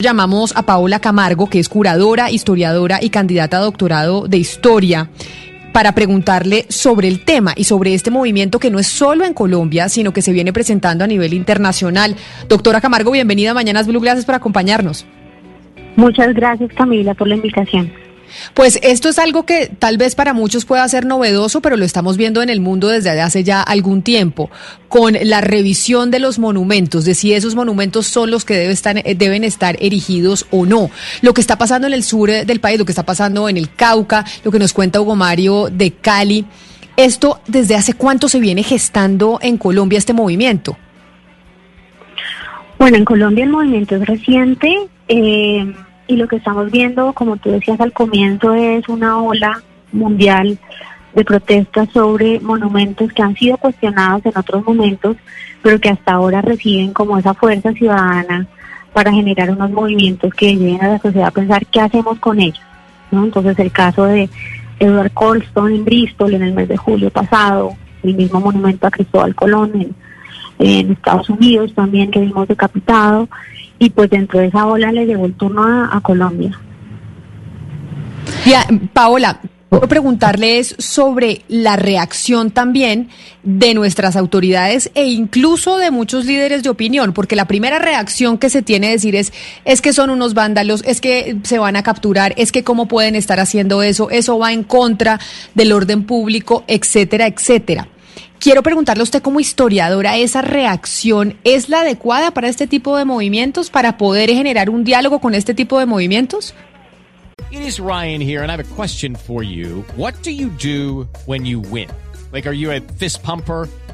Llamamos a Paola Camargo, que es curadora, historiadora y candidata a doctorado de historia, para preguntarle sobre el tema y sobre este movimiento que no es solo en Colombia, sino que se viene presentando a nivel internacional. Doctora Camargo, bienvenida a Mañanas Blue, gracias por acompañarnos. Muchas gracias Camila por la invitación. Pues esto es algo que tal vez para muchos pueda ser novedoso, pero lo estamos viendo en el mundo desde hace ya algún tiempo, con la revisión de los monumentos, de si esos monumentos son los que deben estar, deben estar erigidos o no. Lo que está pasando en el sur del país, lo que está pasando en el Cauca, lo que nos cuenta Hugo Mario de Cali. ¿Esto desde hace cuánto se viene gestando en Colombia este movimiento? Bueno, en Colombia el movimiento es reciente. Eh, y lo que estamos viendo, como tú decías al comienzo, es una ola mundial de protestas sobre monumentos que han sido cuestionados en otros momentos, pero que hasta ahora reciben como esa fuerza ciudadana para generar unos movimientos que lleven a la sociedad a pensar qué hacemos con ellos. ¿no? Entonces el caso de Edward Colston en Bristol en el mes de julio pasado, el mismo monumento a Cristóbal Colón en, en Estados Unidos también que vimos decapitado, y pues dentro de esa ola le llegó el turno a, Colombia. Ya, Paola, Quiero preguntarles sobre la reacción también de nuestras autoridades e incluso de muchos líderes de opinión, porque la primera reacción que se tiene a decir es, es que son unos vándalos, es que se van a capturar, es que cómo pueden estar haciendo eso, eso va en contra del orden público, etcétera, etcétera. Quiero preguntarle a usted como historiadora, ¿esa reacción es la adecuada para este tipo de movimientos, para poder generar un diálogo con este tipo de movimientos? It is Ryan here and I have a question for you. What do you do when you win? Like, are you a fist pumper?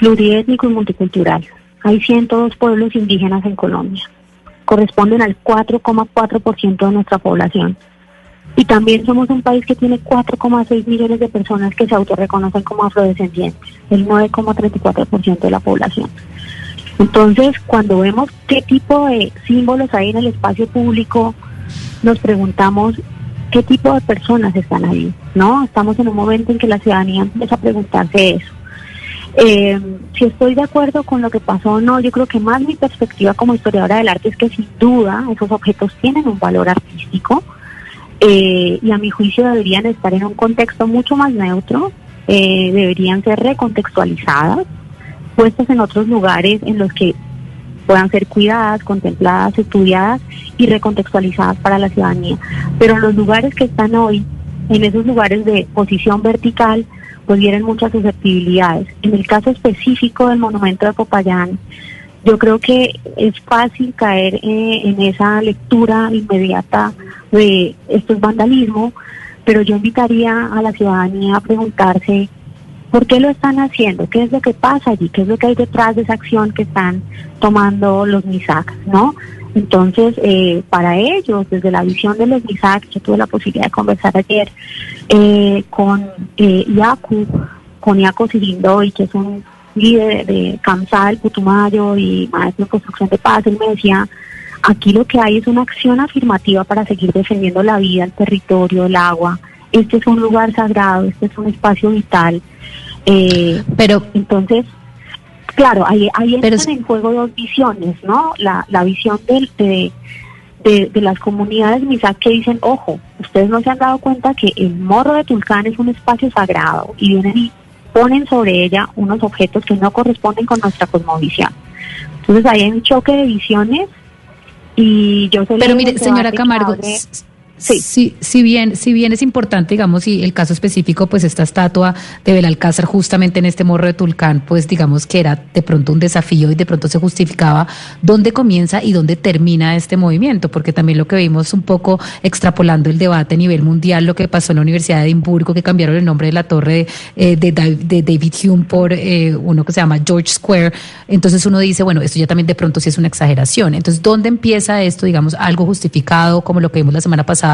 pluriétnico y multicultural. Hay 102 pueblos indígenas en Colombia. Corresponden al 4,4% de nuestra población. Y también somos un país que tiene 4,6 millones de personas que se autorreconocen como afrodescendientes, el 9,34% de la población. Entonces, cuando vemos qué tipo de símbolos hay en el espacio público, nos preguntamos qué tipo de personas están ahí, ¿no? Estamos en un momento en que la ciudadanía empieza a preguntarse eso. Eh, si estoy de acuerdo con lo que pasó o no, yo creo que más mi perspectiva como historiadora del arte es que sin duda esos objetos tienen un valor artístico eh, y a mi juicio deberían estar en un contexto mucho más neutro, eh, deberían ser recontextualizadas, puestas en otros lugares en los que puedan ser cuidadas, contempladas, estudiadas y recontextualizadas para la ciudadanía. Pero los lugares que están hoy, en esos lugares de posición vertical, pues muchas susceptibilidades. En el caso específico del monumento de Popayán, yo creo que es fácil caer eh, en esa lectura inmediata de esto es vandalismo, pero yo invitaría a la ciudadanía a preguntarse por qué lo están haciendo, qué es lo que pasa allí, qué es lo que hay detrás de esa acción que están tomando los MISAC, ¿no? Entonces, eh, para ellos, desde la visión de los MISAC, yo tuve la posibilidad de conversar ayer eh, con eh, Iacu, con Iaco y que es un líder de CAMSAL, Putumayo y maestro de construcción de paz, él me decía, aquí lo que hay es una acción afirmativa para seguir defendiendo la vida, el territorio, el agua. Este es un lugar sagrado, este es un espacio vital. Eh, Pero entonces Claro, ahí, ahí entran en juego dos visiones, ¿no? La, la visión de, de, de, las comunidades MISAC que dicen, ojo, ustedes no se han dado cuenta que el morro de Tulcán es un espacio sagrado y vienen y ponen sobre ella unos objetos que no corresponden con nuestra cosmovisión. Entonces ahí hay un choque de visiones Y yo Pero mire, señora Camargo, Sí. Si, bien, si bien es importante, digamos, y el caso específico, pues esta estatua de Belalcázar justamente en este morro de Tulcán, pues digamos que era de pronto un desafío y de pronto se justificaba dónde comienza y dónde termina este movimiento, porque también lo que vimos un poco extrapolando el debate a nivel mundial, lo que pasó en la Universidad de Edimburgo, que cambiaron el nombre de la torre de, eh, David Hume por eh, uno que se llama George Square, entonces uno dice, bueno, esto ya también de pronto sí es una exageración. Entonces, ¿dónde empieza esto, digamos, algo justificado, como lo que vimos la semana pasada?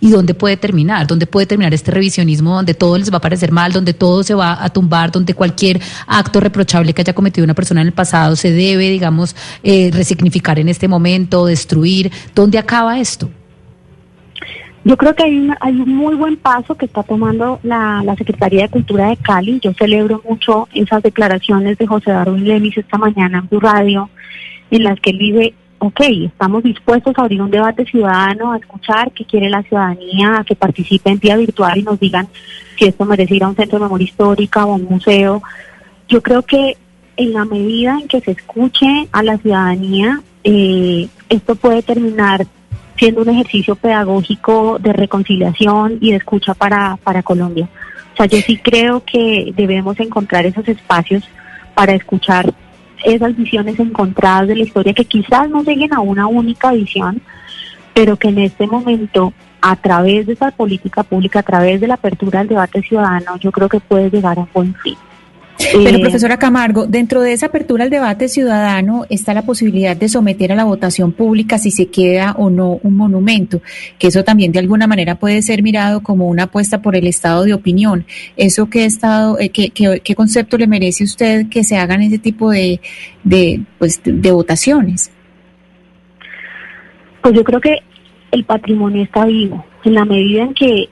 Y dónde puede terminar, dónde puede terminar este revisionismo donde todo les va a parecer mal, donde todo se va a tumbar, donde cualquier acto reprochable que haya cometido una persona en el pasado se debe, digamos, eh, resignificar en este momento, destruir. ¿Dónde acaba esto? Yo creo que hay, un hay un muy buen paso que está tomando la, la, Secretaría de Cultura de Cali. Yo celebro mucho esas declaraciones de José Darwin Lemis esta mañana en su radio, en las que él dice, ok, estamos dispuestos a abrir un debate ciudadano, a escuchar qué quiere la ciudadanía, a que participe en vía virtual y nos digan si esto merece ir a un centro de memoria histórica o a un museo. Yo creo que en la medida en que se escuche a la ciudadanía, eh, esto puede terminar siendo un ejercicio pedagógico de reconciliación y de escucha para, para Colombia. O sea, yo sí creo que debemos encontrar esos espacios para escuchar esas visiones encontradas de la historia que quizás no lleguen a una única visión, pero que en este momento, a través de esa política pública, a través de la apertura del debate ciudadano, yo creo que puede llegar a un buen fin. Pero profesora Camargo, dentro de esa apertura al debate ciudadano está la posibilidad de someter a la votación pública si se queda o no un monumento, que eso también de alguna manera puede ser mirado como una apuesta por el estado de opinión. ¿Eso qué, estado, eh, qué, qué, concepto le merece usted que se hagan ese tipo de, de, pues, de votaciones? Pues yo creo que el patrimonio está vivo. En la medida en que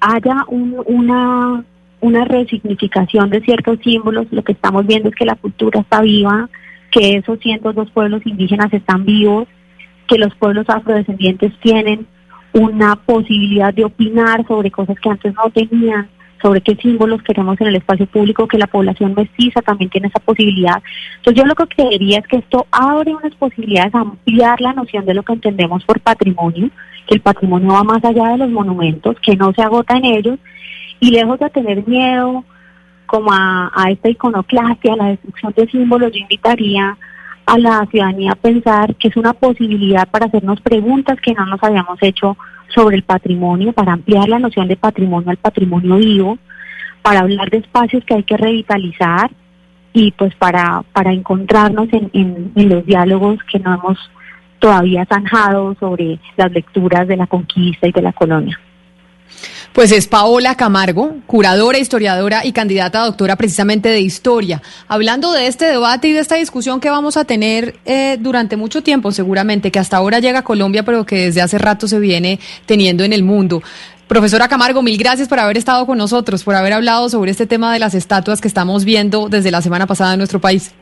haya un, una una resignificación de ciertos símbolos, lo que estamos viendo es que la cultura está viva, que esos cientos dos pueblos indígenas están vivos, que los pueblos afrodescendientes tienen una posibilidad de opinar sobre cosas que antes no tenían, sobre qué símbolos queremos en el espacio público, que la población mestiza también tiene esa posibilidad. Entonces yo lo que creería es que esto abre unas posibilidades a ampliar la noción de lo que entendemos por patrimonio, que el patrimonio va más allá de los monumentos, que no se agota en ellos y lejos de tener miedo como a, esta iconoclastia, a la destrucción de símbolos, yo invitaría a la ciudadanía a pensar que es una posibilidad para hacernos preguntas que no nos habíamos hecho sobre el patrimonio, para ampliar la noción de patrimonio al patrimonio vivo, para hablar de espacios que hay que revitalizar y pues para, para encontrarnos en, en, en los diálogos que no hemos todavía zanjado sobre las lecturas de la conquista y de la colonia. Pues es Paola Camargo, curadora, historiadora y candidata a doctora precisamente de historia. Hablando de este debate y de esta discusión que vamos a tener eh, durante mucho tiempo, seguramente, que hasta ahora llega a Colombia, pero que desde hace rato se viene teniendo en el mundo. Profesora Camargo, mil gracias por haber estado con nosotros, por haber hablado sobre este tema de las estatuas que estamos viendo desde la semana pasada en nuestro país.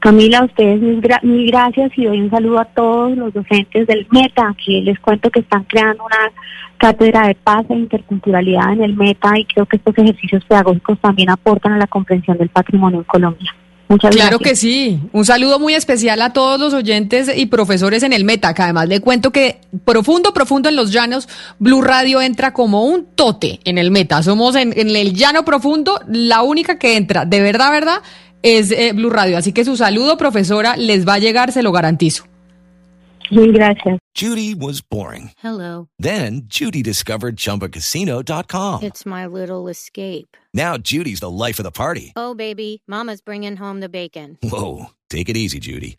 Camila, a ustedes mil, gracias y doy un saludo a todos los docentes del META, que les cuento que están creando una cátedra de paz e interculturalidad en el META y creo que estos ejercicios pedagógicos también aportan a la comprensión del patrimonio en Colombia. Muchas claro que sí. Un saludo muy especial a todos los oyentes y profesores en el Meta, que además le cuento que profundo, profundo en los llanos, Blue Radio entra como un tote en el Meta. Somos en, en el llano profundo la única que entra. De verdad, verdad es eh, Blue Radio. Así que su saludo, profesora, les va a llegar, se lo garantizo. Sí, gracias. Judy was boring. Hello. Then Judy discovered chumbacasino.com. It's my little escape. Now Judy's the life of the party. Oh, baby, mama's bringing home the bacon. Whoa, take it easy, Judy.